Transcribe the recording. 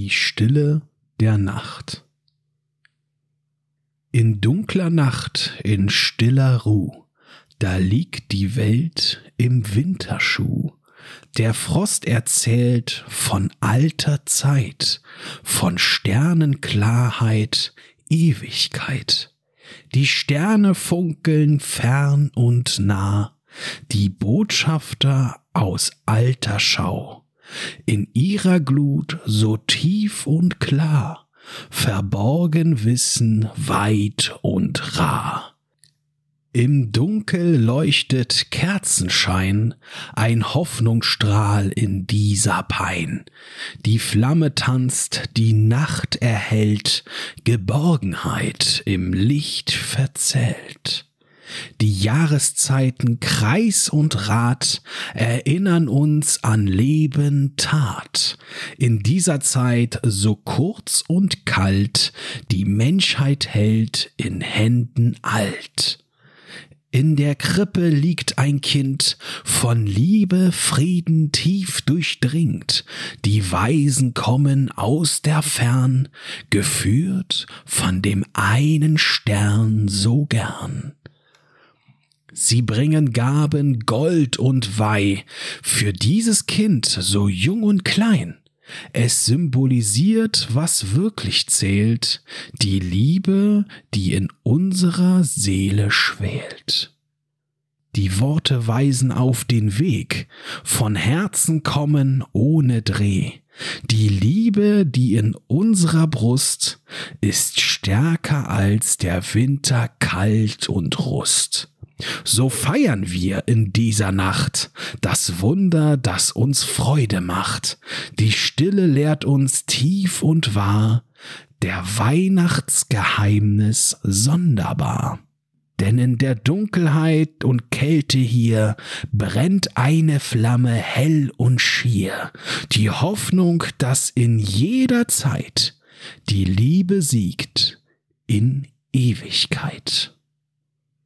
Die Stille der Nacht. In dunkler Nacht, in stiller Ruh, da liegt die Welt im Winterschuh. Der Frost erzählt von alter Zeit, von Sternenklarheit, Ewigkeit. Die Sterne funkeln fern und nah, die Botschafter aus alter Schau in ihrer Glut so tief und klar, verborgen Wissen weit und rar. Im Dunkel leuchtet Kerzenschein, ein Hoffnungsstrahl in dieser Pein. Die Flamme tanzt, die Nacht erhellt, Geborgenheit im Licht verzählt. Die Jahreszeiten Kreis und Rad erinnern uns an Leben, Tat. In dieser Zeit so kurz und kalt die Menschheit hält in Händen alt. In der Krippe liegt ein Kind, von Liebe, Frieden tief durchdringt. Die Weisen kommen aus der Fern, geführt von dem einen Stern so gern. Sie bringen Gaben Gold und Weih für dieses Kind so jung und klein. Es symbolisiert, was wirklich zählt, die Liebe, die in unserer Seele schwelt. Die Worte weisen auf den Weg, von Herzen kommen ohne Dreh. Die Liebe, die in unserer Brust ist stärker als der Winter kalt und Rust. So feiern wir in dieser Nacht das Wunder, das uns Freude macht. Die Stille lehrt uns tief und wahr, der Weihnachtsgeheimnis sonderbar. Denn in der Dunkelheit und Kälte hier brennt eine Flamme hell und schier, die Hoffnung, dass in jeder Zeit die Liebe siegt in Ewigkeit.